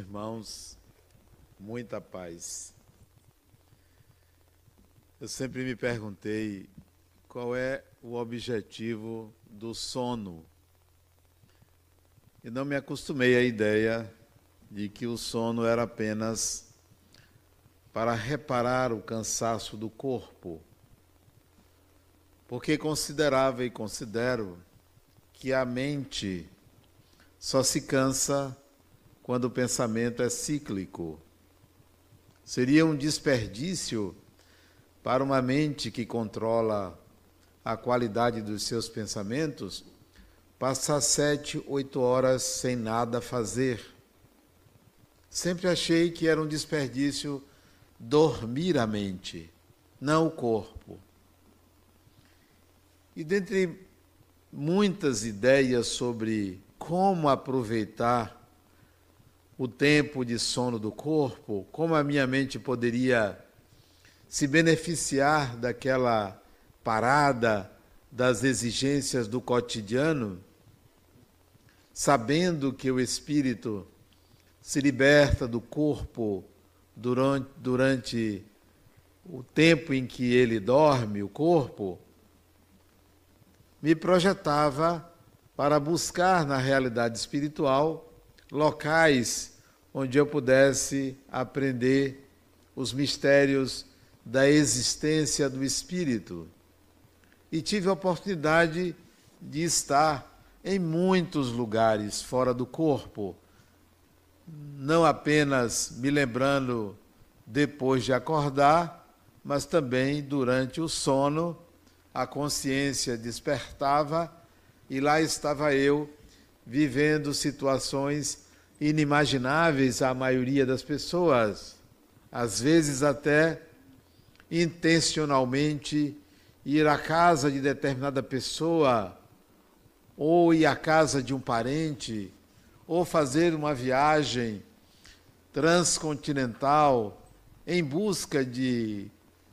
irmãos, muita paz. Eu sempre me perguntei qual é o objetivo do sono. E não me acostumei à ideia de que o sono era apenas para reparar o cansaço do corpo. Porque considerava e considero que a mente só se cansa quando o pensamento é cíclico. Seria um desperdício para uma mente que controla a qualidade dos seus pensamentos passar sete, oito horas sem nada fazer. Sempre achei que era um desperdício dormir a mente, não o corpo. E dentre muitas ideias sobre como aproveitar o tempo de sono do corpo, como a minha mente poderia se beneficiar daquela parada das exigências do cotidiano, sabendo que o espírito se liberta do corpo durante, durante o tempo em que ele dorme, o corpo, me projetava para buscar na realidade espiritual locais onde eu pudesse aprender os mistérios da existência do espírito. E tive a oportunidade de estar em muitos lugares fora do corpo, não apenas me lembrando depois de acordar, mas também durante o sono, a consciência despertava e lá estava eu vivendo situações inimagináveis à maioria das pessoas, às vezes até intencionalmente ir à casa de determinada pessoa, ou ir à casa de um parente, ou fazer uma viagem transcontinental em busca de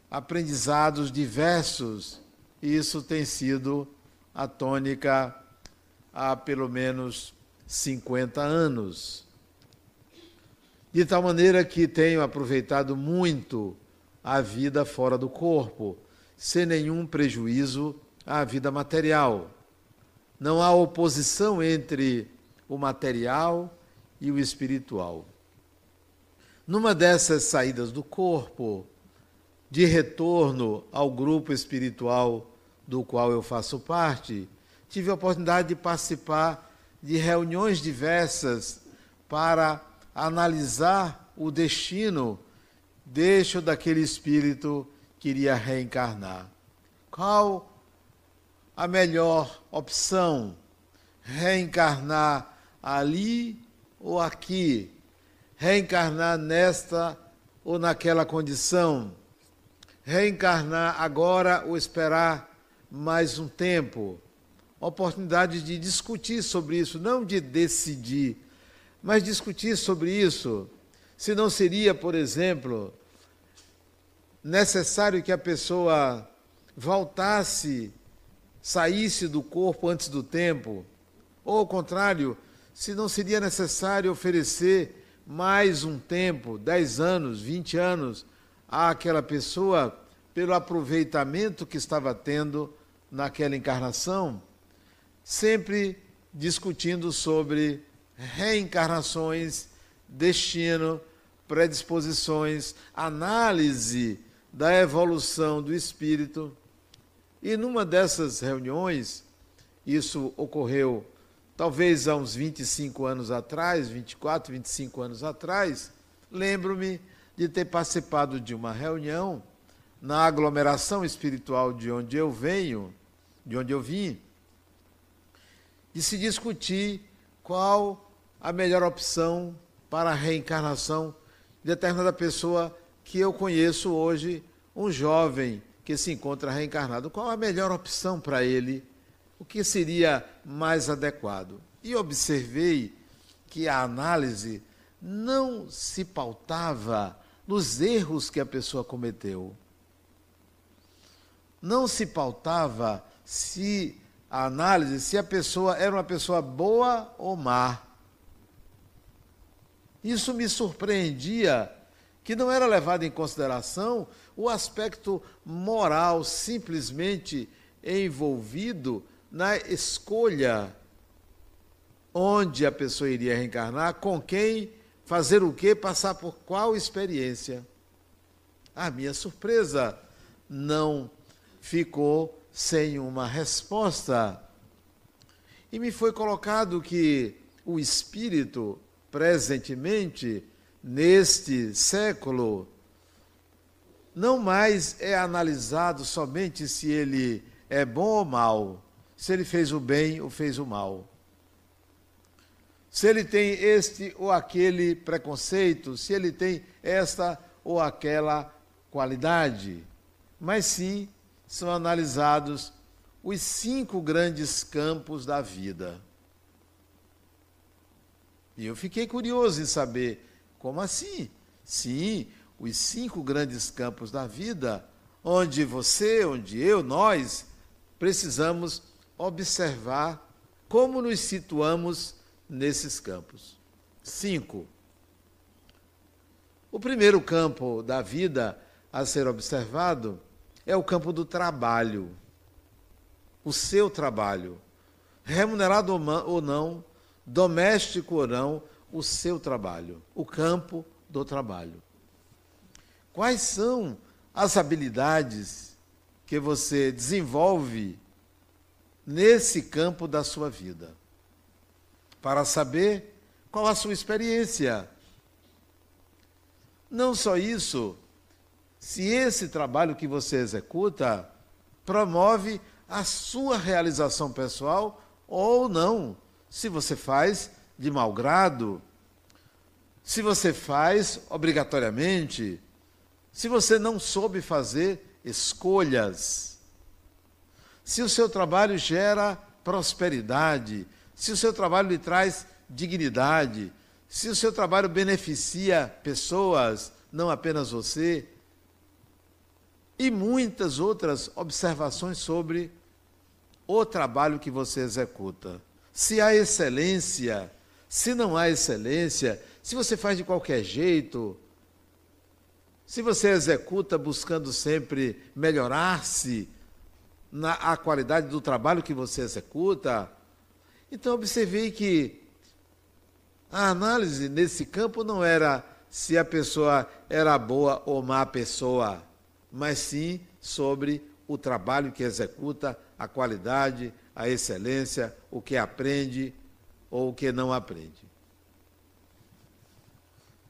aprendizados diversos. Isso tem sido a tônica há pelo menos 50 anos. De tal maneira que tenho aproveitado muito a vida fora do corpo, sem nenhum prejuízo à vida material. Não há oposição entre o material e o espiritual. Numa dessas saídas do corpo, de retorno ao grupo espiritual do qual eu faço parte, tive a oportunidade de participar de reuniões diversas para analisar o destino deixo daquele espírito que iria reencarnar. Qual a melhor opção? Reencarnar ali ou aqui? Reencarnar nesta ou naquela condição? Reencarnar agora ou esperar mais um tempo? Oportunidade de discutir sobre isso, não de decidir, mas discutir sobre isso. Se não seria, por exemplo, necessário que a pessoa voltasse, saísse do corpo antes do tempo, ou ao contrário, se não seria necessário oferecer mais um tempo, 10 anos, 20 anos, àquela pessoa pelo aproveitamento que estava tendo naquela encarnação sempre discutindo sobre reencarnações, destino, predisposições, análise da evolução do espírito. E numa dessas reuniões, isso ocorreu talvez há uns 25 anos atrás, 24, 25 anos atrás, lembro-me de ter participado de uma reunião na aglomeração espiritual de onde eu venho, de onde eu vim, de se discutir qual a melhor opção para a reencarnação de determinada pessoa que eu conheço hoje, um jovem que se encontra reencarnado. Qual a melhor opção para ele? O que seria mais adequado? E observei que a análise não se pautava nos erros que a pessoa cometeu. Não se pautava se a análise se a pessoa era uma pessoa boa ou má. Isso me surpreendia, que não era levado em consideração o aspecto moral simplesmente envolvido na escolha onde a pessoa iria reencarnar, com quem, fazer o quê, passar por qual experiência. A minha surpresa não ficou sem uma resposta. E me foi colocado que o espírito, presentemente, neste século, não mais é analisado somente se ele é bom ou mal, se ele fez o bem ou fez o mal. Se ele tem este ou aquele preconceito, se ele tem esta ou aquela qualidade, mas sim são analisados os cinco grandes campos da vida. E eu fiquei curioso em saber como assim? Sim, os cinco grandes campos da vida, onde você, onde eu, nós precisamos observar como nos situamos nesses campos. Cinco. O primeiro campo da vida a ser observado é o campo do trabalho. O seu trabalho. Remunerado ou não, doméstico ou não, o seu trabalho. O campo do trabalho. Quais são as habilidades que você desenvolve nesse campo da sua vida? Para saber qual a sua experiência. Não só isso, se esse trabalho que você executa promove a sua realização pessoal ou não. Se você faz de mau grado, se você faz obrigatoriamente, se você não soube fazer escolhas, se o seu trabalho gera prosperidade, se o seu trabalho lhe traz dignidade, se o seu trabalho beneficia pessoas, não apenas você, e muitas outras observações sobre o trabalho que você executa. Se há excelência, se não há excelência, se você faz de qualquer jeito, se você executa buscando sempre melhorar-se na a qualidade do trabalho que você executa, então observei que a análise nesse campo não era se a pessoa era boa ou má pessoa, mas sim sobre o trabalho que executa, a qualidade, a excelência, o que aprende ou o que não aprende.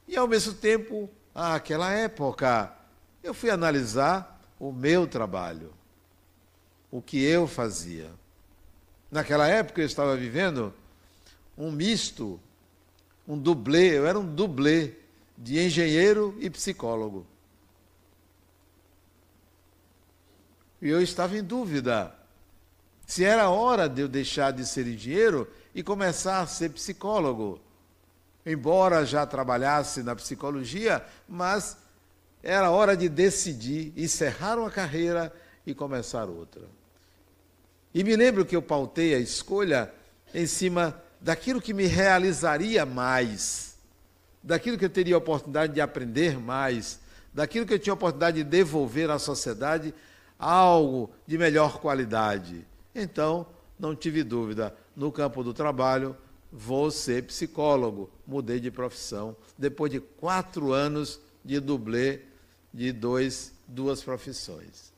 E ao mesmo tempo, àquela época, eu fui analisar o meu trabalho, o que eu fazia. Naquela época eu estava vivendo um misto, um dublê, eu era um dublê de engenheiro e psicólogo. E eu estava em dúvida se era hora de eu deixar de ser engenheiro e começar a ser psicólogo embora já trabalhasse na psicologia, mas era hora de decidir, encerrar uma carreira e começar outra. E me lembro que eu pautei a escolha em cima daquilo que me realizaria mais, daquilo que eu teria oportunidade de aprender mais, daquilo que eu tinha oportunidade de devolver à sociedade algo de melhor qualidade. Então, não tive dúvida, no campo do trabalho, vou ser psicólogo. Mudei de profissão. Depois de quatro anos de dublê de dois, duas profissões.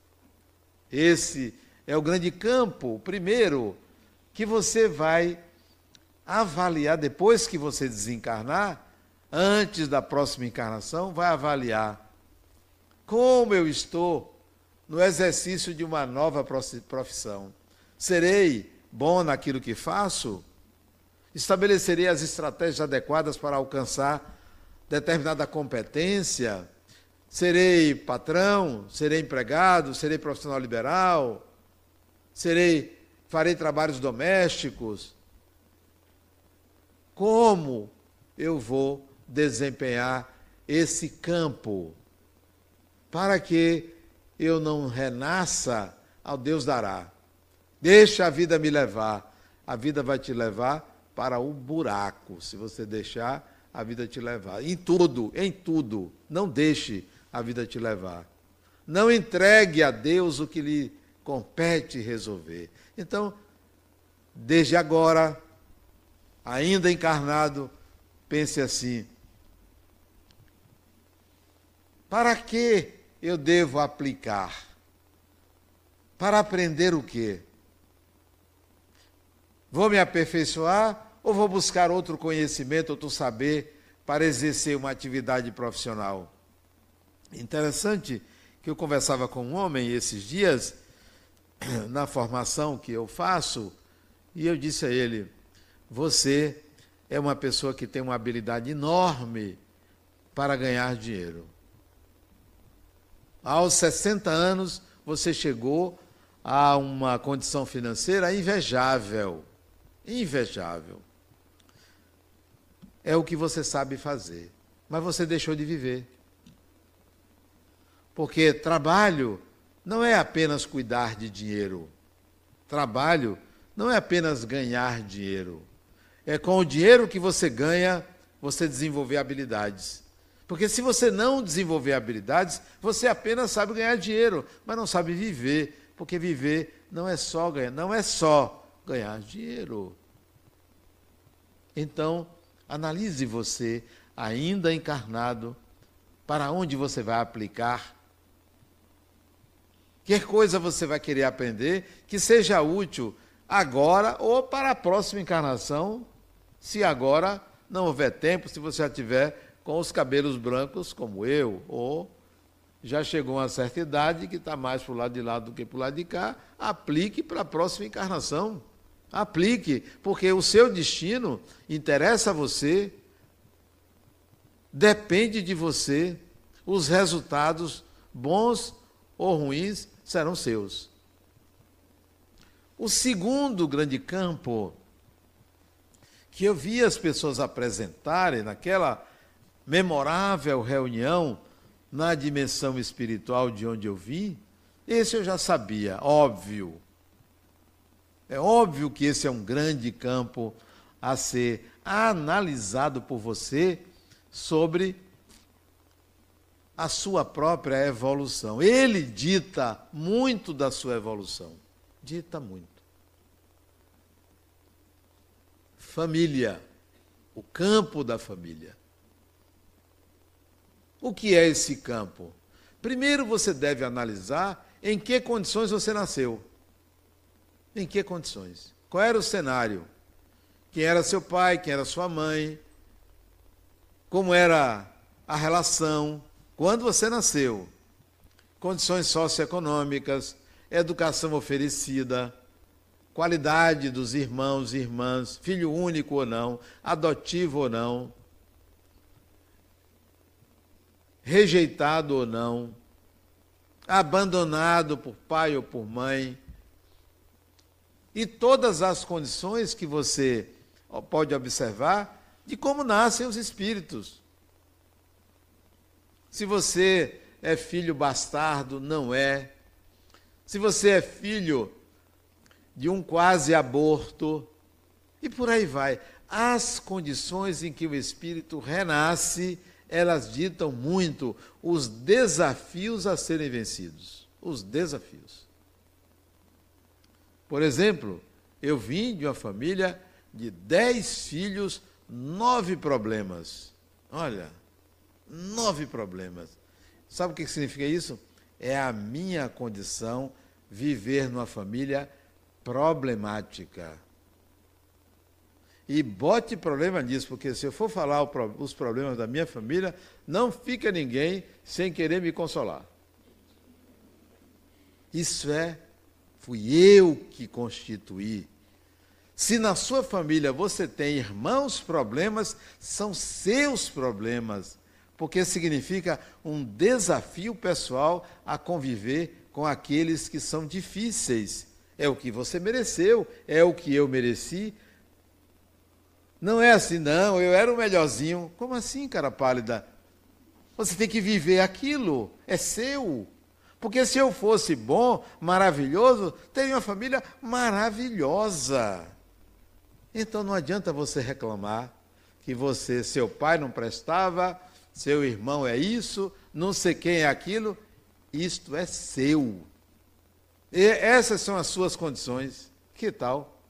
Esse é o grande campo, primeiro, que você vai avaliar depois que você desencarnar, antes da próxima encarnação, vai avaliar como eu estou no exercício de uma nova profissão. Serei bom naquilo que faço? estabelecerei as estratégias adequadas para alcançar determinada competência, serei patrão, serei empregado, serei profissional liberal, serei farei trabalhos domésticos. Como eu vou desempenhar esse campo para que eu não renasça ao Deus dará. Deixa a vida me levar. A vida vai te levar para o buraco, se você deixar a vida te levar. Em tudo, em tudo. Não deixe a vida te levar. Não entregue a Deus o que lhe compete resolver. Então, desde agora, ainda encarnado, pense assim: para que eu devo aplicar? Para aprender o quê? Vou me aperfeiçoar ou vou buscar outro conhecimento, outro saber para exercer uma atividade profissional? Interessante que eu conversava com um homem esses dias, na formação que eu faço, e eu disse a ele: Você é uma pessoa que tem uma habilidade enorme para ganhar dinheiro. Aos 60 anos, você chegou a uma condição financeira invejável. Invejável. É o que você sabe fazer, mas você deixou de viver. Porque trabalho não é apenas cuidar de dinheiro. Trabalho não é apenas ganhar dinheiro. É com o dinheiro que você ganha, você desenvolver habilidades. Porque se você não desenvolver habilidades, você apenas sabe ganhar dinheiro, mas não sabe viver, porque viver não é só ganhar, não é só ganhar dinheiro. Então, analise você, ainda encarnado, para onde você vai aplicar. Que coisa você vai querer aprender que seja útil agora ou para a próxima encarnação, se agora não houver tempo, se você já tiver com os cabelos brancos, como eu, ou já chegou a uma certa idade que está mais para o lado de lá do que para o lado de cá, aplique para a próxima encarnação. Aplique, porque o seu destino interessa a você, depende de você, os resultados, bons ou ruins, serão seus. O segundo grande campo que eu vi as pessoas apresentarem naquela memorável reunião na dimensão espiritual de onde eu vim, esse eu já sabia, óbvio. É óbvio que esse é um grande campo a ser analisado por você sobre a sua própria evolução. Ele dita muito da sua evolução. Dita muito. Família, o campo da família. O que é esse campo? Primeiro você deve analisar em que condições você nasceu. Em que condições? Qual era o cenário? Quem era seu pai, quem era sua mãe? Como era a relação quando você nasceu? Condições socioeconômicas, educação oferecida, qualidade dos irmãos e irmãs, filho único ou não, adotivo ou não, rejeitado ou não, abandonado por pai ou por mãe, e todas as condições que você pode observar de como nascem os espíritos. Se você é filho bastardo, não é. Se você é filho de um quase aborto, e por aí vai. As condições em que o espírito renasce elas ditam muito os desafios a serem vencidos. Os desafios. Por exemplo, eu vim de uma família de dez filhos, nove problemas. Olha, nove problemas. Sabe o que significa isso? É a minha condição viver numa família problemática. E bote problema nisso, porque se eu for falar os problemas da minha família, não fica ninguém sem querer me consolar. Isso é, fui eu que constituí. Se na sua família você tem irmãos problemas, são seus problemas, porque significa um desafio pessoal a conviver com aqueles que são difíceis. É o que você mereceu, é o que eu mereci, não é assim, não, eu era o melhorzinho. Como assim, cara pálida? Você tem que viver aquilo, é seu. Porque se eu fosse bom, maravilhoso, teria uma família maravilhosa. Então não adianta você reclamar que você, seu pai não prestava, seu irmão é isso, não sei quem é aquilo, isto é seu. E essas são as suas condições. Que tal?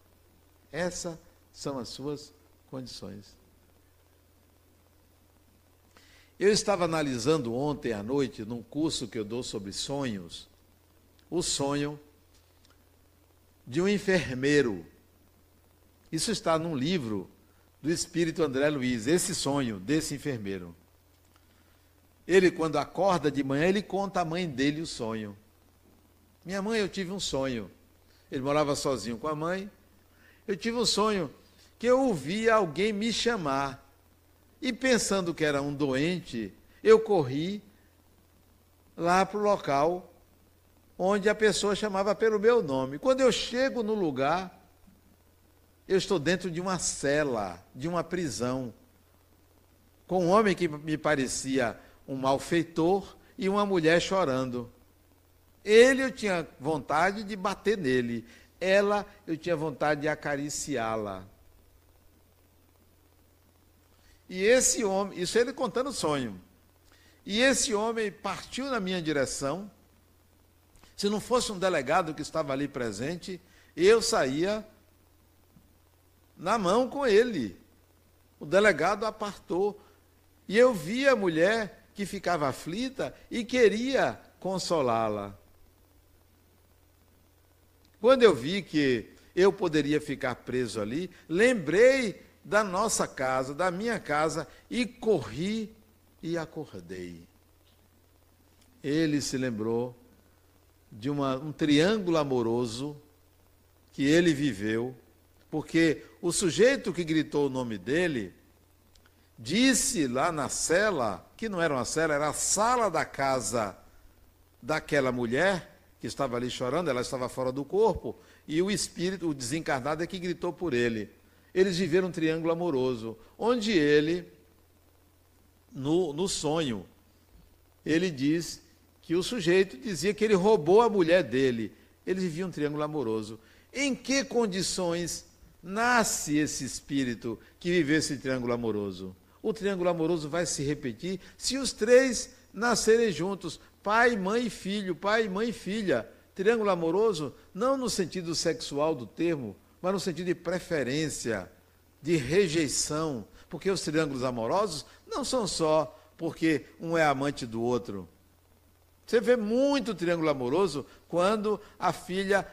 Essas são as suas condições. Eu estava analisando ontem à noite, num curso que eu dou sobre sonhos, o sonho de um enfermeiro. Isso está num livro do espírito André Luiz, esse sonho desse enfermeiro. Ele, quando acorda de manhã, ele conta à mãe dele o sonho. Minha mãe, eu tive um sonho. Ele morava sozinho com a mãe. Eu tive um sonho que eu ouvia alguém me chamar. E pensando que era um doente, eu corri lá para o local onde a pessoa chamava pelo meu nome. Quando eu chego no lugar, eu estou dentro de uma cela, de uma prisão, com um homem que me parecia um malfeitor e uma mulher chorando. Ele eu tinha vontade de bater nele, ela eu tinha vontade de acariciá-la. E esse homem, isso ele contando o sonho. E esse homem partiu na minha direção. Se não fosse um delegado que estava ali presente, eu saía na mão com ele. O delegado apartou. E eu vi a mulher que ficava aflita e queria consolá-la. Quando eu vi que eu poderia ficar preso ali, lembrei da nossa casa, da minha casa, e corri e acordei. Ele se lembrou de uma, um triângulo amoroso que ele viveu, porque o sujeito que gritou o nome dele disse lá na cela, que não era uma cela, era a sala da casa daquela mulher que estava ali chorando, ela estava fora do corpo, e o espírito, o desencarnado, é que gritou por ele eles viveram um triângulo amoroso, onde ele, no, no sonho, ele diz que o sujeito dizia que ele roubou a mulher dele. Eles viviam um triângulo amoroso. Em que condições nasce esse espírito que viveu esse triângulo amoroso? O triângulo amoroso vai se repetir se os três nascerem juntos, pai, mãe e filho, pai, mãe e filha. Triângulo amoroso, não no sentido sexual do termo, mas no sentido de preferência, de rejeição, porque os triângulos amorosos não são só porque um é amante do outro. Você vê muito triângulo amoroso quando a filha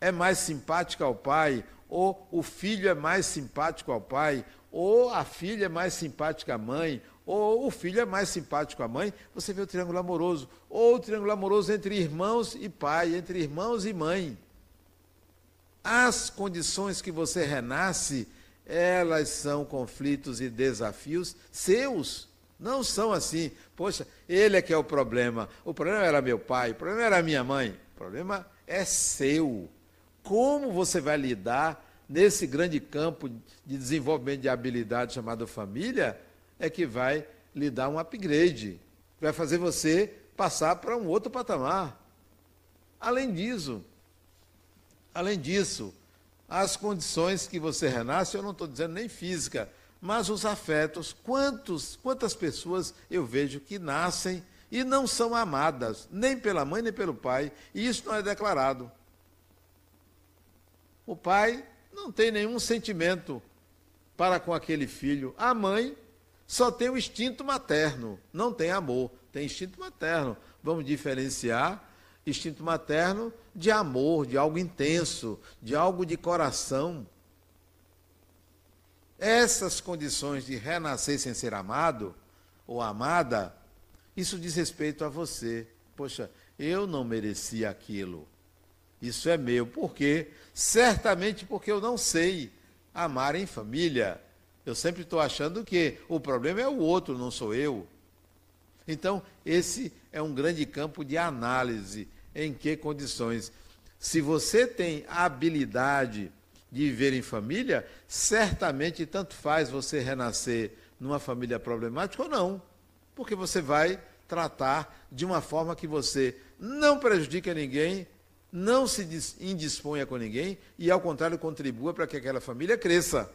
é mais simpática ao pai, ou o filho é mais simpático ao pai, ou a filha é mais simpática à mãe, ou o filho é mais simpático à mãe, você vê o triângulo amoroso. Ou o triângulo amoroso entre irmãos e pai, entre irmãos e mãe. As condições que você renasce, elas são conflitos e desafios seus. Não são assim. Poxa, ele é que é o problema. O problema era meu pai, o problema era minha mãe. O problema é seu. Como você vai lidar nesse grande campo de desenvolvimento de habilidade chamado família, é que vai lhe dar um upgrade. Vai fazer você passar para um outro patamar. Além disso, Além disso, as condições que você renasce, eu não estou dizendo nem física, mas os afetos. Quantos, quantas pessoas eu vejo que nascem e não são amadas, nem pela mãe nem pelo pai, e isso não é declarado. O pai não tem nenhum sentimento para com aquele filho. A mãe só tem o instinto materno, não tem amor, tem instinto materno. Vamos diferenciar instinto materno de amor, de algo intenso, de algo de coração. Essas condições de renascer sem ser amado ou amada, isso diz respeito a você. Poxa, eu não merecia aquilo. Isso é meu. Por quê? Certamente porque eu não sei amar em família. Eu sempre estou achando que o problema é o outro, não sou eu. Então, esse é um grande campo de análise em que condições. Se você tem a habilidade de viver em família, certamente tanto faz você renascer numa família problemática ou não, porque você vai tratar de uma forma que você não prejudique ninguém, não se indisponha com ninguém e, ao contrário, contribua para que aquela família cresça.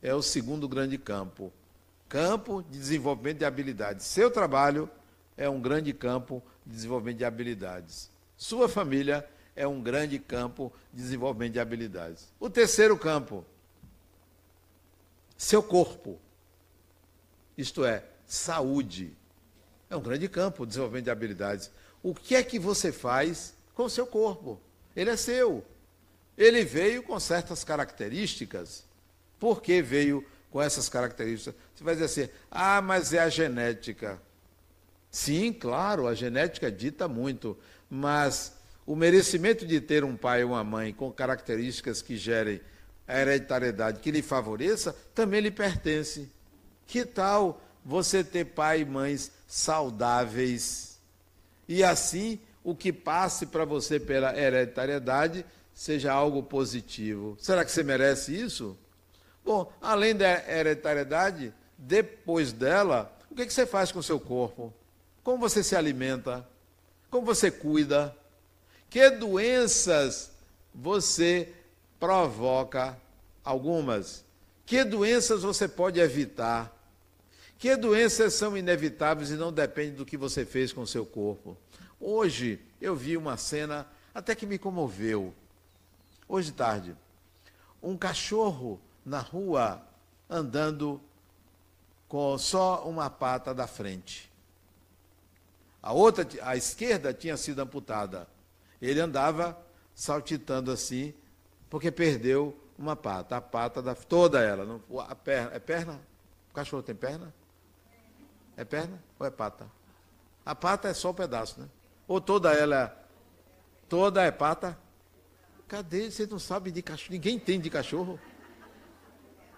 é o segundo grande campo. Campo de desenvolvimento de habilidades. Seu trabalho é um grande campo de desenvolvimento de habilidades. Sua família é um grande campo de desenvolvimento de habilidades. O terceiro campo, seu corpo. Isto é, saúde. É um grande campo de desenvolvimento de habilidades. O que é que você faz com o seu corpo? Ele é seu. Ele veio com certas características. Por que veio com essas características? Você vai dizer assim: ah, mas é a genética. Sim, claro, a genética dita muito, mas o merecimento de ter um pai ou uma mãe com características que gerem a hereditariedade que lhe favoreça também lhe pertence. Que tal você ter pai e mães saudáveis? E assim, o que passe para você pela hereditariedade seja algo positivo. Será que você merece isso? Bom, além da hereditariedade, depois dela, o que, você faz com o seu corpo? Como você se alimenta? Como você cuida? Que doenças você provoca? Algumas. Que doenças você pode evitar? Que doenças são inevitáveis e não dependem do que você fez com o seu corpo? Hoje eu vi uma cena até que me comoveu. Hoje tarde, um cachorro na rua andando com só uma pata da frente. A outra, a esquerda, tinha sido amputada. Ele andava saltitando assim, porque perdeu uma pata. A pata da toda ela, não, a perna, é perna? O cachorro tem perna? É perna ou é pata? A pata é só um pedaço, né? Ou toda ela, toda é pata? Cadê? Você não sabe de cachorro? Ninguém tem de cachorro?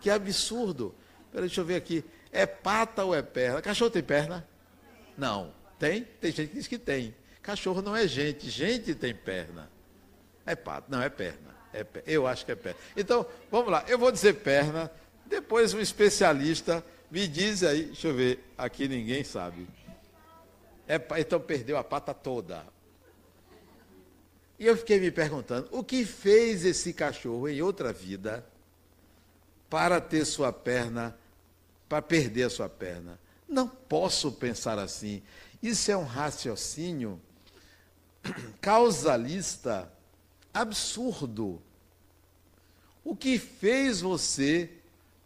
Que absurdo. Peraí, deixa eu ver aqui. É pata ou é perna? Cachorro tem perna? Não. Tem? Tem gente que diz que tem. Cachorro não é gente. Gente tem perna. É pata. Não, é perna. É Eu acho que é perna. Então, vamos lá. Eu vou dizer perna. Depois um especialista me diz aí. Deixa eu ver. Aqui ninguém sabe. É, então perdeu a pata toda. E eu fiquei me perguntando, o que fez esse cachorro em outra vida para ter sua perna, para perder a sua perna? Não posso pensar assim. Isso é um raciocínio causalista absurdo. O que fez você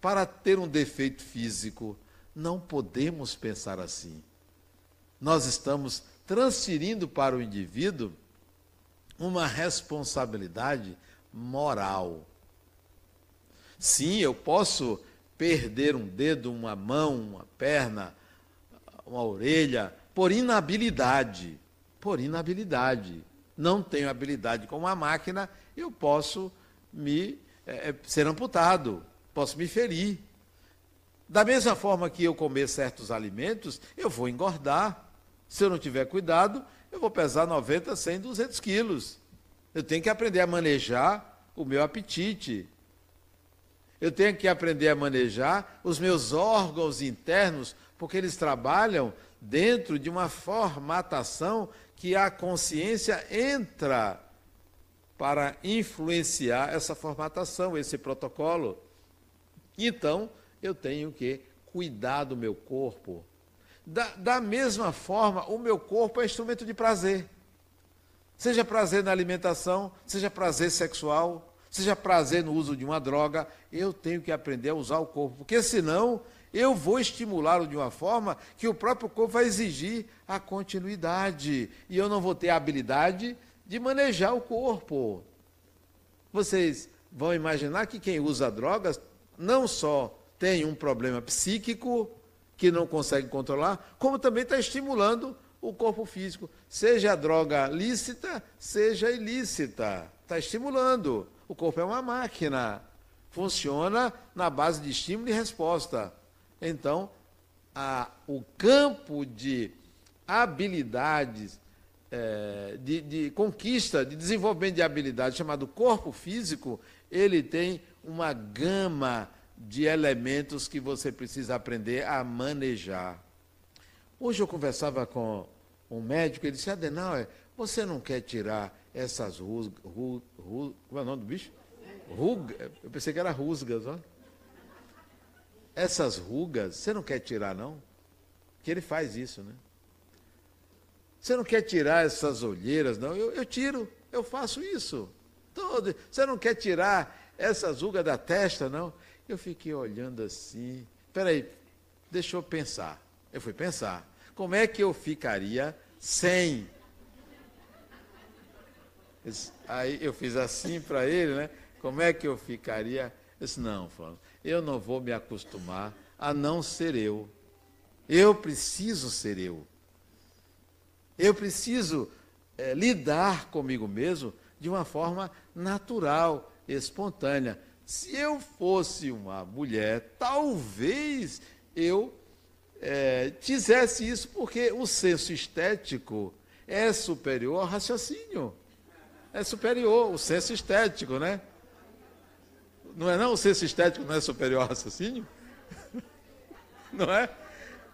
para ter um defeito físico? Não podemos pensar assim. Nós estamos transferindo para o indivíduo uma responsabilidade moral. Sim, eu posso perder um dedo, uma mão, uma perna, uma orelha, por inabilidade. Por inabilidade. Não tenho habilidade com uma máquina, eu posso me é, ser amputado, posso me ferir. Da mesma forma que eu comer certos alimentos, eu vou engordar. Se eu não tiver cuidado, eu vou pesar 90, 100, 200 quilos. Eu tenho que aprender a manejar o meu apetite. Eu tenho que aprender a manejar os meus órgãos internos, porque eles trabalham dentro de uma formatação que a consciência entra para influenciar essa formatação, esse protocolo. Então, eu tenho que cuidar do meu corpo, da, da mesma forma, o meu corpo é instrumento de prazer. Seja prazer na alimentação, seja prazer sexual, seja prazer no uso de uma droga, eu tenho que aprender a usar o corpo, porque senão eu vou estimulá-lo de uma forma que o próprio corpo vai exigir a continuidade e eu não vou ter a habilidade de manejar o corpo. Vocês vão imaginar que quem usa drogas não só tem um problema psíquico, que não consegue controlar, como também está estimulando o corpo físico, seja a droga lícita, seja ilícita. Está estimulando. O corpo é uma máquina. Funciona na base de estímulo e resposta. Então, a, o campo de habilidades, é, de, de conquista, de desenvolvimento de habilidades, chamado corpo físico, ele tem uma gama de elementos que você precisa aprender a manejar. Hoje eu conversava com um médico, ele disse, Adenauer, você não quer tirar essas rusgas, ru, ru, como é o nome do bicho? Ruga, eu pensei que era rusgas, ó. Essas rugas, você não quer tirar, não? Que ele faz isso, né? Você não quer tirar essas olheiras, não? Eu, eu tiro, eu faço isso. Todo. Você não quer tirar essas rugas da testa, não? Eu fiquei olhando assim. Peraí, deixa eu pensar. Eu fui pensar. Como é que eu ficaria sem? Aí eu fiz assim para ele, né? Como é que eu ficaria? Eu disse, não, Flávio, eu não vou me acostumar a não ser eu. Eu preciso ser eu. Eu preciso é, lidar comigo mesmo de uma forma natural, espontânea. Se eu fosse uma mulher, talvez eu é, fizesse isso, porque o senso estético é superior ao raciocínio. É superior, o senso estético, né? Não é não? O senso estético não é superior ao raciocínio? Não é?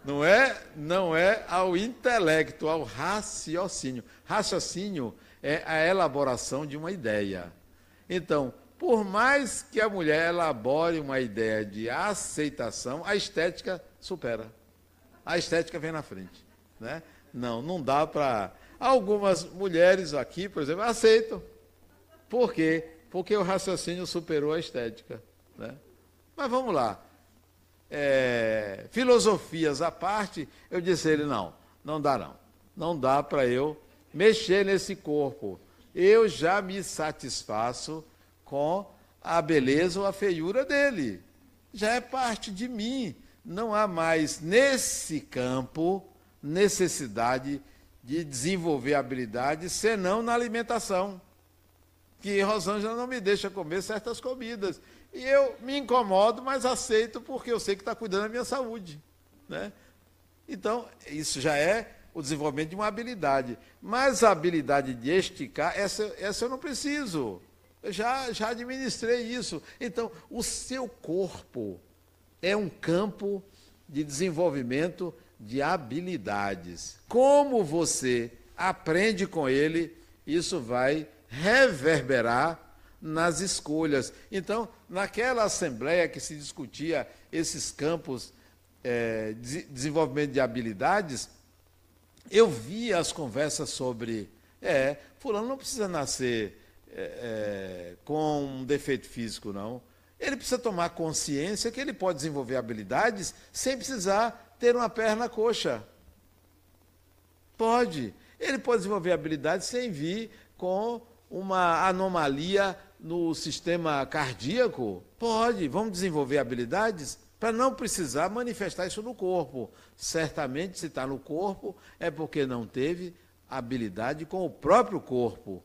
Não é, não é ao intelecto, ao raciocínio. Raciocínio é a elaboração de uma ideia. Então, por mais que a mulher elabore uma ideia de aceitação, a estética supera. A estética vem na frente. Né? Não, não dá para. Algumas mulheres aqui, por exemplo, aceitam. Por quê? Porque o raciocínio superou a estética. Né? Mas vamos lá é, filosofias à parte, eu disse a ele, não, não dá não. Não dá para eu mexer nesse corpo. Eu já me satisfaço com a beleza ou a feiura dele. Já é parte de mim. Não há mais nesse campo necessidade de desenvolver habilidade, senão na alimentação. Que Rosângela não me deixa comer certas comidas. E eu me incomodo, mas aceito porque eu sei que está cuidando da minha saúde. Né? Então, isso já é o desenvolvimento de uma habilidade. Mas a habilidade de esticar, essa, essa eu não preciso. Eu já, já administrei isso. Então, o seu corpo é um campo de desenvolvimento de habilidades. Como você aprende com ele, isso vai reverberar nas escolhas. Então, naquela assembleia que se discutia esses campos é, de desenvolvimento de habilidades, eu vi as conversas sobre, é, fulano não precisa nascer é, com um defeito físico, não. Ele precisa tomar consciência que ele pode desenvolver habilidades sem precisar ter uma perna coxa. Pode. Ele pode desenvolver habilidades sem vir com uma anomalia no sistema cardíaco? Pode. Vamos desenvolver habilidades para não precisar manifestar isso no corpo. Certamente, se está no corpo, é porque não teve habilidade com o próprio corpo.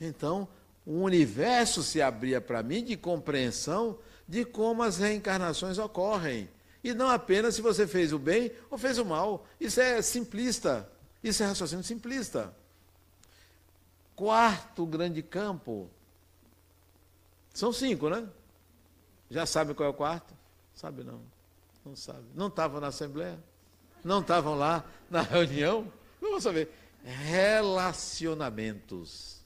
Então, o universo se abria para mim de compreensão de como as reencarnações ocorrem. E não apenas se você fez o bem ou fez o mal. Isso é simplista. Isso é raciocínio simplista. Quarto grande campo são cinco, né? Já sabe qual é o quarto? Sabe não. Não sabe. Não estavam na Assembleia? Não estavam lá na reunião? Vamos saber. Relacionamentos.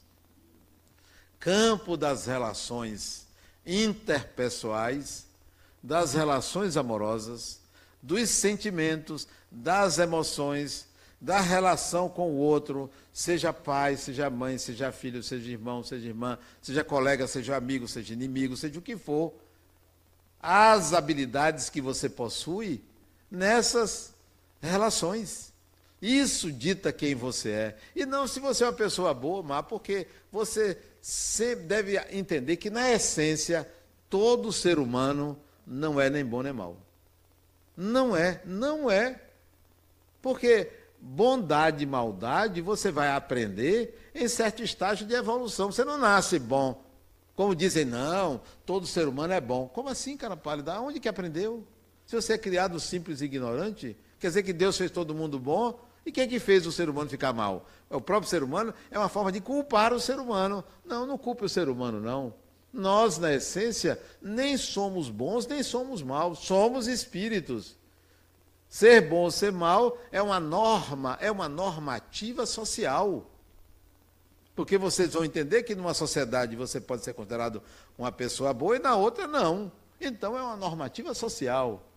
Campo das relações interpessoais, das relações amorosas, dos sentimentos, das emoções, da relação com o outro, seja pai, seja mãe, seja filho, seja irmão, seja irmã, seja colega, seja amigo, seja inimigo, seja o que for. As habilidades que você possui nessas relações. Isso dita quem você é. E não se você é uma pessoa boa ou má, porque você sempre deve entender que, na essência, todo ser humano não é nem bom nem mal. Não é, não é. Porque bondade e maldade você vai aprender em certo estágio de evolução. Você não nasce bom. Como dizem, não, todo ser humano é bom. Como assim, cara pálida? Onde que aprendeu? Se você é criado simples e ignorante, quer dizer que Deus fez todo mundo bom? E quem é que fez o ser humano ficar mal? O próprio ser humano é uma forma de culpar o ser humano. Não, não culpe o ser humano, não. Nós, na essência, nem somos bons, nem somos maus. Somos espíritos. Ser bom ou ser mal é uma norma, é uma normativa social. Porque vocês vão entender que numa sociedade você pode ser considerado uma pessoa boa e na outra não. Então é uma normativa social.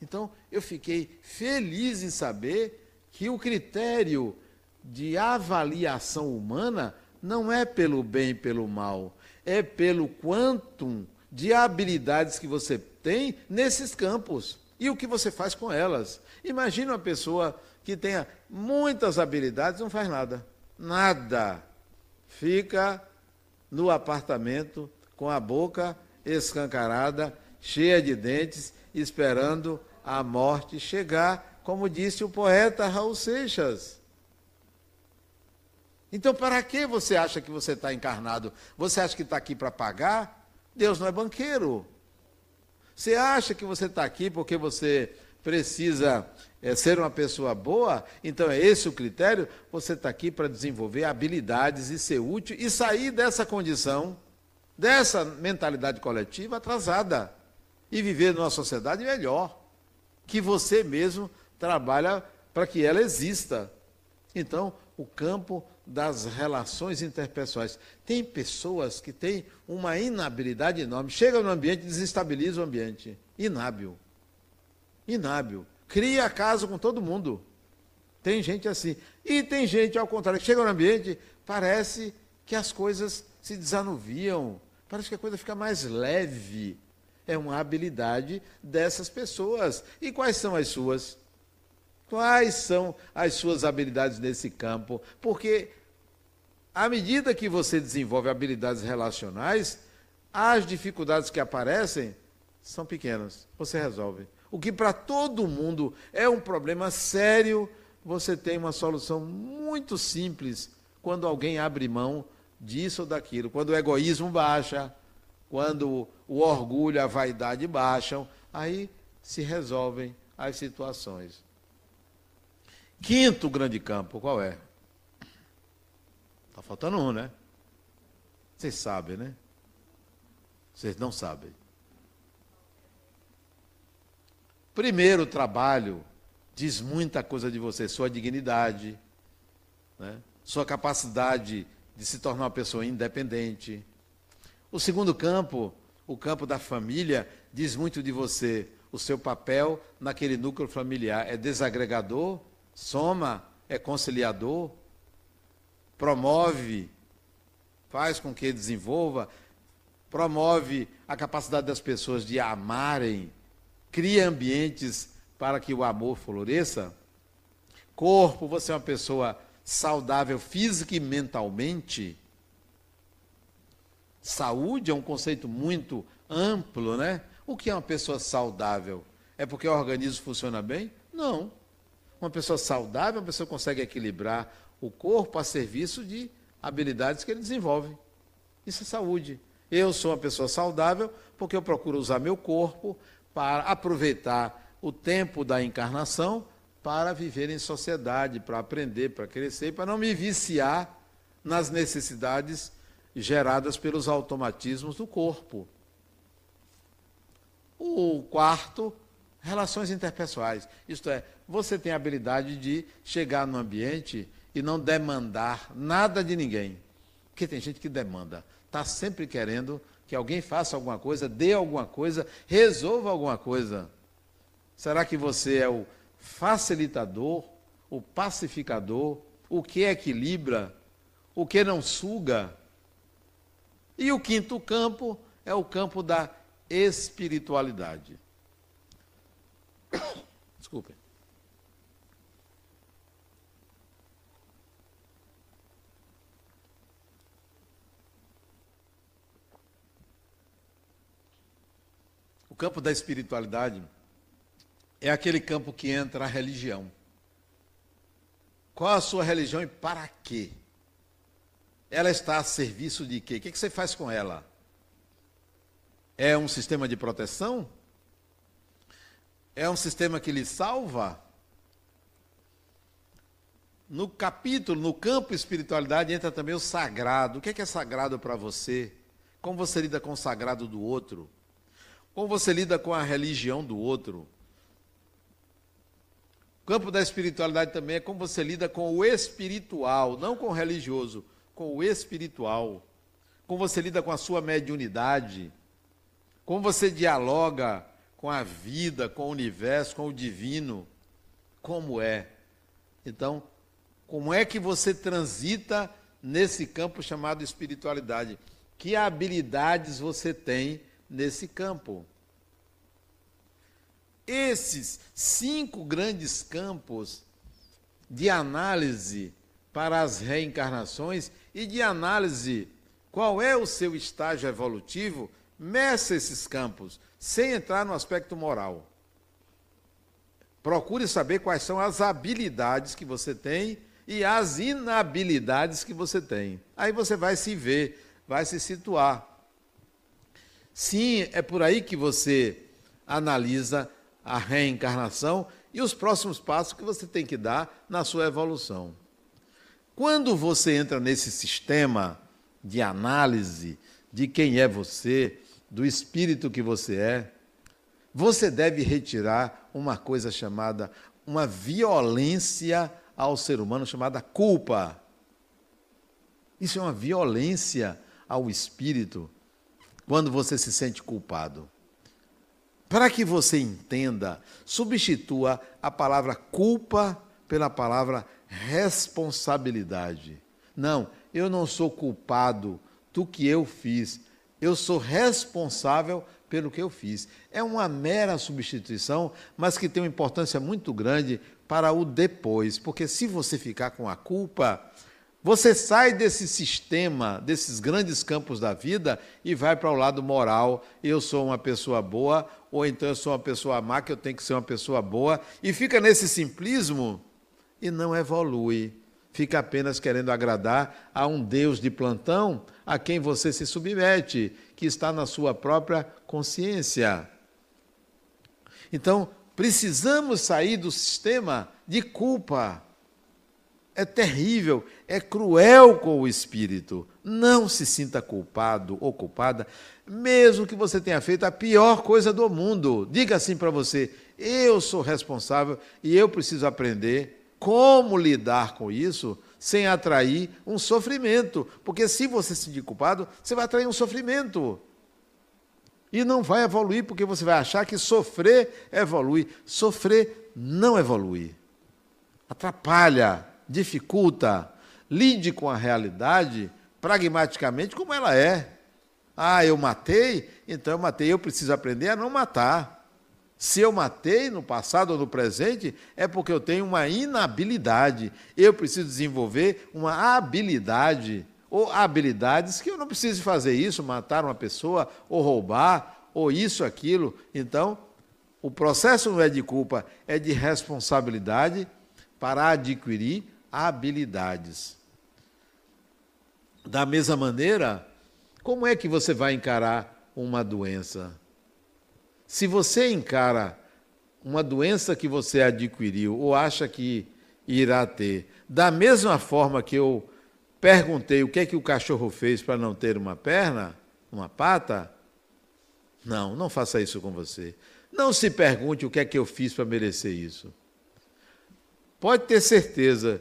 Então eu fiquei feliz em saber que o critério de avaliação humana não é pelo bem e pelo mal, é pelo quantum de habilidades que você tem nesses campos e o que você faz com elas. Imagina uma pessoa que tenha muitas habilidades não faz nada. Nada. Fica no apartamento com a boca escancarada, cheia de dentes, esperando a morte chegar, como disse o poeta Raul Seixas. Então, para que você acha que você está encarnado? Você acha que está aqui para pagar? Deus não é banqueiro. Você acha que você está aqui porque você precisa é, ser uma pessoa boa? Então é esse o critério? Você está aqui para desenvolver habilidades e ser útil e sair dessa condição, dessa mentalidade coletiva atrasada e viver numa sociedade melhor, que você mesmo trabalha para que ela exista. Então, o campo das relações interpessoais. Tem pessoas que têm uma inabilidade enorme. Chega no ambiente e desestabiliza o ambiente. Inábil. Inábil. Cria caso com todo mundo. Tem gente assim. E tem gente, ao contrário, que chega no ambiente, parece que as coisas se desanuviam. Parece que a coisa fica mais leve. É uma habilidade dessas pessoas. E quais são as suas? Quais são as suas habilidades nesse campo? Porque à medida que você desenvolve habilidades relacionais, as dificuldades que aparecem são pequenas. Você resolve. O que para todo mundo é um problema sério, você tem uma solução muito simples quando alguém abre mão disso ou daquilo. Quando o egoísmo baixa, quando o orgulho, a vaidade baixam, aí se resolvem as situações. Quinto grande campo, qual é? Está faltando um, né? Vocês sabem, né? Vocês não sabem. Primeiro, o trabalho diz muita coisa de você, sua dignidade, né? sua capacidade de se tornar uma pessoa independente. O segundo campo, o campo da família, diz muito de você, o seu papel naquele núcleo familiar. É desagregador soma, é conciliador, promove, faz com que desenvolva, promove a capacidade das pessoas de amarem, cria ambientes para que o amor floresça. Corpo, você é uma pessoa saudável física e mentalmente. Saúde é um conceito muito amplo, né? O que é uma pessoa saudável? É porque o organismo funciona bem? Não. Uma pessoa saudável, uma pessoa que consegue equilibrar o corpo a serviço de habilidades que ele desenvolve. Isso é saúde. Eu sou uma pessoa saudável porque eu procuro usar meu corpo para aproveitar o tempo da encarnação para viver em sociedade, para aprender, para crescer, para não me viciar nas necessidades geradas pelos automatismos do corpo. O quarto Relações interpessoais. Isto é, você tem a habilidade de chegar no ambiente e não demandar nada de ninguém. Porque tem gente que demanda. Está sempre querendo que alguém faça alguma coisa, dê alguma coisa, resolva alguma coisa. Será que você é o facilitador, o pacificador, o que equilibra, o que não suga? E o quinto campo é o campo da espiritualidade. Desculpe. Campo da espiritualidade é aquele campo que entra a religião. Qual a sua religião e para quê? Ela está a serviço de quê? O que você faz com ela? É um sistema de proteção? é um sistema que lhe salva? No capítulo, no campo espiritualidade, entra também o sagrado. O que é, que é sagrado para você? Como você lida com o sagrado do outro? Como você lida com a religião do outro? O campo da espiritualidade também é como você lida com o espiritual, não com o religioso, com o espiritual. Como você lida com a sua mediunidade, como você dialoga com a vida, com o universo, com o divino, como é. Então, como é que você transita nesse campo chamado espiritualidade? Que habilidades você tem nesse campo? Esses cinco grandes campos de análise para as reencarnações e de análise qual é o seu estágio evolutivo, meça esses campos, sem entrar no aspecto moral. Procure saber quais são as habilidades que você tem e as inabilidades que você tem. Aí você vai se ver, vai se situar. Sim, é por aí que você analisa a reencarnação e os próximos passos que você tem que dar na sua evolução. Quando você entra nesse sistema de análise de quem é você, do espírito que você é, você deve retirar uma coisa chamada uma violência ao ser humano chamada culpa. Isso é uma violência ao espírito quando você se sente culpado. Para que você entenda, substitua a palavra culpa pela palavra responsabilidade. Não, eu não sou culpado do que eu fiz. Eu sou responsável pelo que eu fiz. É uma mera substituição, mas que tem uma importância muito grande para o depois, porque se você ficar com a culpa, você sai desse sistema, desses grandes campos da vida e vai para o lado moral. Eu sou uma pessoa boa, ou então eu sou uma pessoa má, que eu tenho que ser uma pessoa boa, e fica nesse simplismo e não evolui. Fica apenas querendo agradar a um Deus de plantão a quem você se submete, que está na sua própria consciência. Então, precisamos sair do sistema de culpa é terrível, é cruel com o espírito. Não se sinta culpado ou culpada, mesmo que você tenha feito a pior coisa do mundo. Diga assim para você: eu sou responsável e eu preciso aprender como lidar com isso sem atrair um sofrimento. Porque se você se sentir culpado, você vai atrair um sofrimento. E não vai evoluir, porque você vai achar que sofrer evolui. Sofrer não evolui. Atrapalha dificulta, lide com a realidade pragmaticamente como ela é. Ah, eu matei, então eu matei, eu preciso aprender a não matar. Se eu matei no passado ou no presente, é porque eu tenho uma inabilidade. Eu preciso desenvolver uma habilidade, ou habilidades que eu não preciso fazer isso, matar uma pessoa, ou roubar, ou isso, aquilo. Então, o processo não é de culpa, é de responsabilidade para adquirir habilidades. Da mesma maneira, como é que você vai encarar uma doença? Se você encara uma doença que você adquiriu ou acha que irá ter, da mesma forma que eu perguntei o que é que o cachorro fez para não ter uma perna, uma pata, não, não faça isso com você. Não se pergunte o que é que eu fiz para merecer isso. Pode ter certeza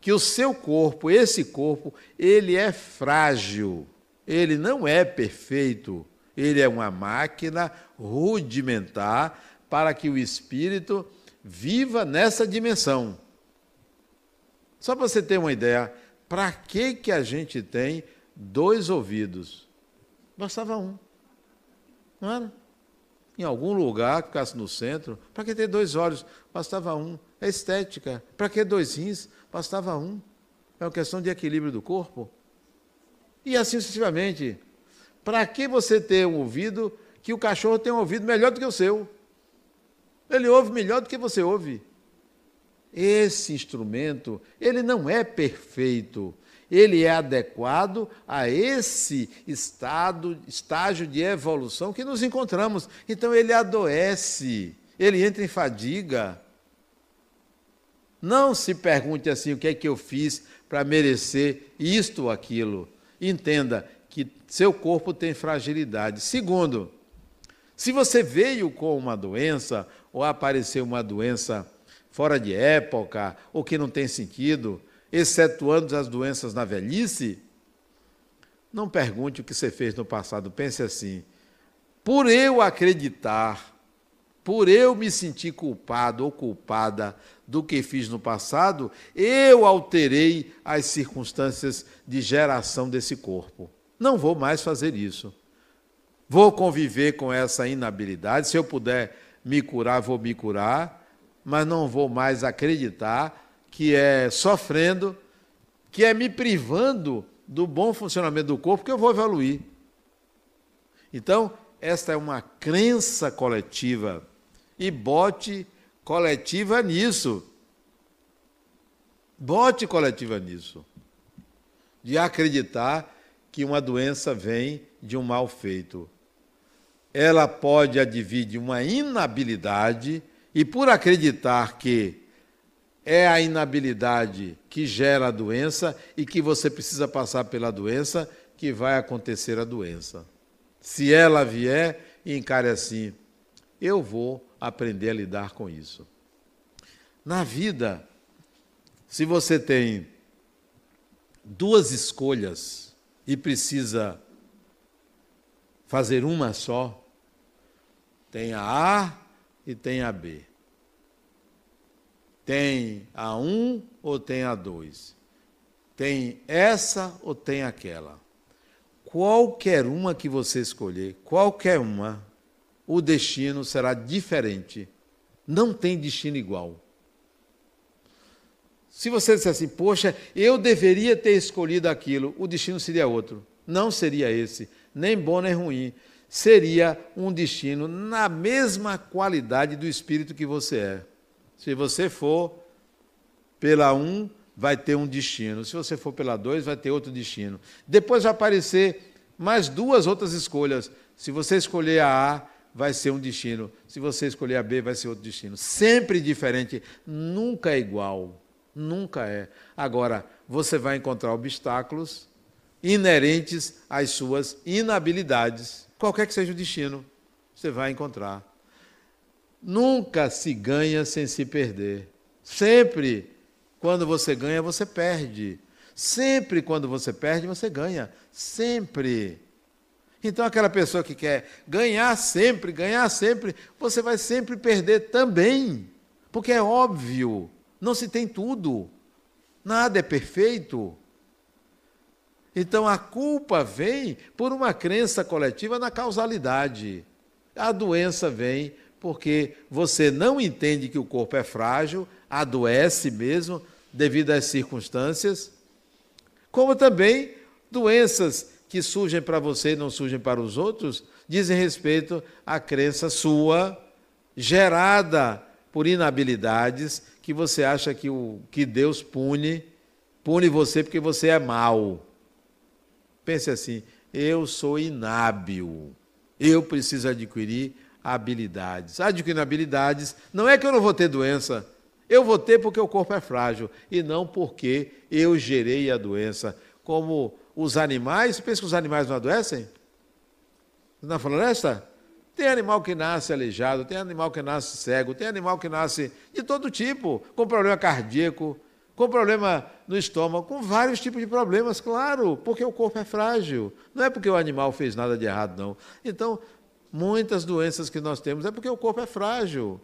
que o seu corpo, esse corpo, ele é frágil, ele não é perfeito, ele é uma máquina rudimentar para que o espírito viva nessa dimensão. Só para você ter uma ideia, para que, que a gente tem dois ouvidos? Bastava um. Não era? Em algum lugar, que ficasse no centro, para que ter dois olhos? Bastava um. É estética. Para que dois rins? Bastava um. É uma questão de equilíbrio do corpo. E assim sucessivamente. Para que você ter um ouvido que o cachorro tem um ouvido melhor do que o seu? Ele ouve melhor do que você ouve. Esse instrumento, ele não é perfeito. Ele é adequado a esse estado, estágio de evolução que nos encontramos. Então ele adoece, ele entra em fadiga. Não se pergunte assim o que é que eu fiz para merecer isto ou aquilo. Entenda que seu corpo tem fragilidade. Segundo, se você veio com uma doença ou apareceu uma doença fora de época ou que não tem sentido, excetuando as doenças na velhice, não pergunte o que você fez no passado, pense assim: por eu acreditar, por eu me sentir culpado ou culpada do que fiz no passado, eu alterei as circunstâncias de geração desse corpo. Não vou mais fazer isso. Vou conviver com essa inabilidade. Se eu puder me curar, vou me curar, mas não vou mais acreditar que é sofrendo, que é me privando do bom funcionamento do corpo que eu vou evoluir. Então, esta é uma crença coletiva e bote coletiva nisso. Bote coletiva nisso. De acreditar que uma doença vem de um mal feito. Ela pode advir de uma inabilidade, e por acreditar que é a inabilidade que gera a doença e que você precisa passar pela doença, que vai acontecer a doença. Se ela vier, encare assim: eu vou aprender a lidar com isso. Na vida, se você tem duas escolhas e precisa fazer uma só, tem a A e tem a B. Tem a 1 ou tem a 2. Tem essa ou tem aquela. Qualquer uma que você escolher, qualquer uma, o destino será diferente. Não tem destino igual. Se você disser assim, poxa, eu deveria ter escolhido aquilo, o destino seria outro. Não seria esse, nem bom nem ruim. Seria um destino na mesma qualidade do espírito que você é. Se você for pela um, vai ter um destino. Se você for pela dois, vai ter outro destino. Depois vai aparecer mais duas outras escolhas. Se você escolher a A, vai ser um destino. Se você escolher a B, vai ser outro destino. Sempre diferente, nunca é igual. Nunca é. Agora, você vai encontrar obstáculos inerentes às suas inabilidades. Qualquer que seja o destino, você vai encontrar. Nunca se ganha sem se perder. Sempre, quando você ganha, você perde. Sempre, quando você perde, você ganha. Sempre. Então, aquela pessoa que quer ganhar sempre, ganhar sempre, você vai sempre perder também. Porque é óbvio, não se tem tudo. Nada é perfeito. Então, a culpa vem por uma crença coletiva na causalidade. A doença vem porque você não entende que o corpo é frágil, adoece mesmo devido às circunstâncias, como também doenças que surgem para você e não surgem para os outros, dizem respeito à crença sua, gerada por inabilidades, que você acha que, o, que Deus pune, pune você porque você é mau. Pense assim: eu sou inábil, eu preciso adquirir habilidades. Adquirindo habilidades, não é que eu não vou ter doença, eu vou ter porque o corpo é frágil, e não porque eu gerei a doença. Como os animais, você pensa que os animais não adoecem? Na floresta? Tem animal que nasce aleijado, tem animal que nasce cego, tem animal que nasce de todo tipo, com problema cardíaco, com problema no estômago, com vários tipos de problemas, claro, porque o corpo é frágil. Não é porque o animal fez nada de errado, não. Então, Muitas doenças que nós temos é porque o corpo é frágil.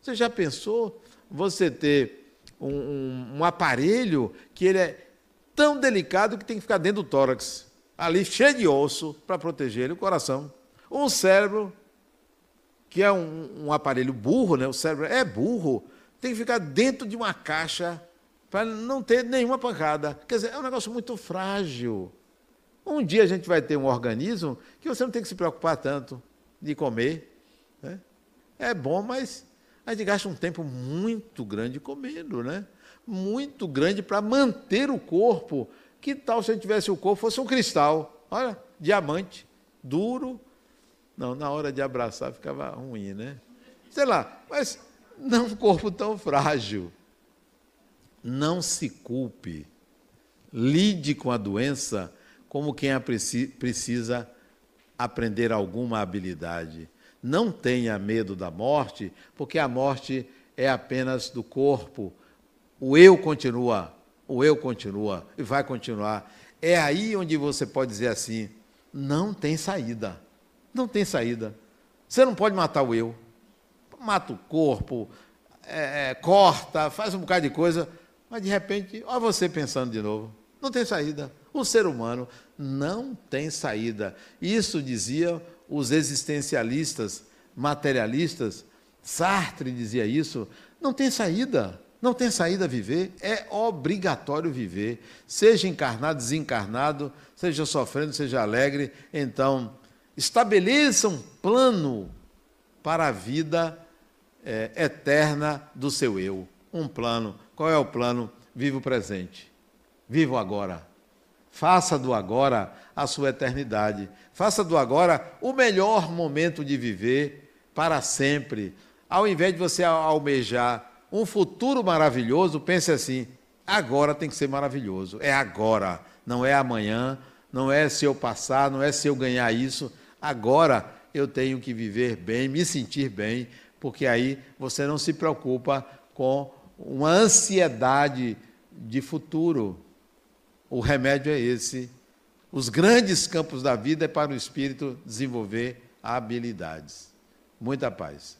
Você já pensou você ter um, um, um aparelho que ele é tão delicado que tem que ficar dentro do tórax, ali cheio de osso para proteger ele, o coração. Um cérebro, que é um, um aparelho burro, né? o cérebro é burro, tem que ficar dentro de uma caixa para não ter nenhuma pancada. Quer dizer, é um negócio muito frágil. Um dia a gente vai ter um organismo que você não tem que se preocupar tanto de comer. Né? É bom, mas a gente gasta um tempo muito grande comendo, né? Muito grande para manter o corpo. Que tal se a gente tivesse o corpo fosse um cristal? Olha, diamante, duro. Não, na hora de abraçar ficava ruim, né? Sei lá, mas não um corpo tão frágil. Não se culpe. Lide com a doença como quem precisa aprender alguma habilidade. Não tenha medo da morte, porque a morte é apenas do corpo. O eu continua, o eu continua e vai continuar. É aí onde você pode dizer assim: não tem saída. Não tem saída. Você não pode matar o eu. Mata o corpo, é, é, corta, faz um bocado de coisa, mas de repente, olha você pensando de novo. Não tem saída. O ser humano não tem saída. Isso dizia os existencialistas, materialistas. Sartre dizia isso. Não tem saída. Não tem saída a viver, é obrigatório viver, seja encarnado, desencarnado, seja sofrendo, seja alegre. Então, estabeleça um plano para a vida é, eterna do seu eu. Um plano. Qual é o plano? Viva o presente. Viva o agora. Faça do agora a sua eternidade. Faça do agora o melhor momento de viver para sempre. Ao invés de você almejar um futuro maravilhoso, pense assim: agora tem que ser maravilhoso. É agora, não é amanhã, não é se eu passar, não é se eu ganhar isso. Agora eu tenho que viver bem, me sentir bem, porque aí você não se preocupa com uma ansiedade de futuro. O remédio é esse. Os grandes campos da vida é para o espírito desenvolver habilidades. Muita paz.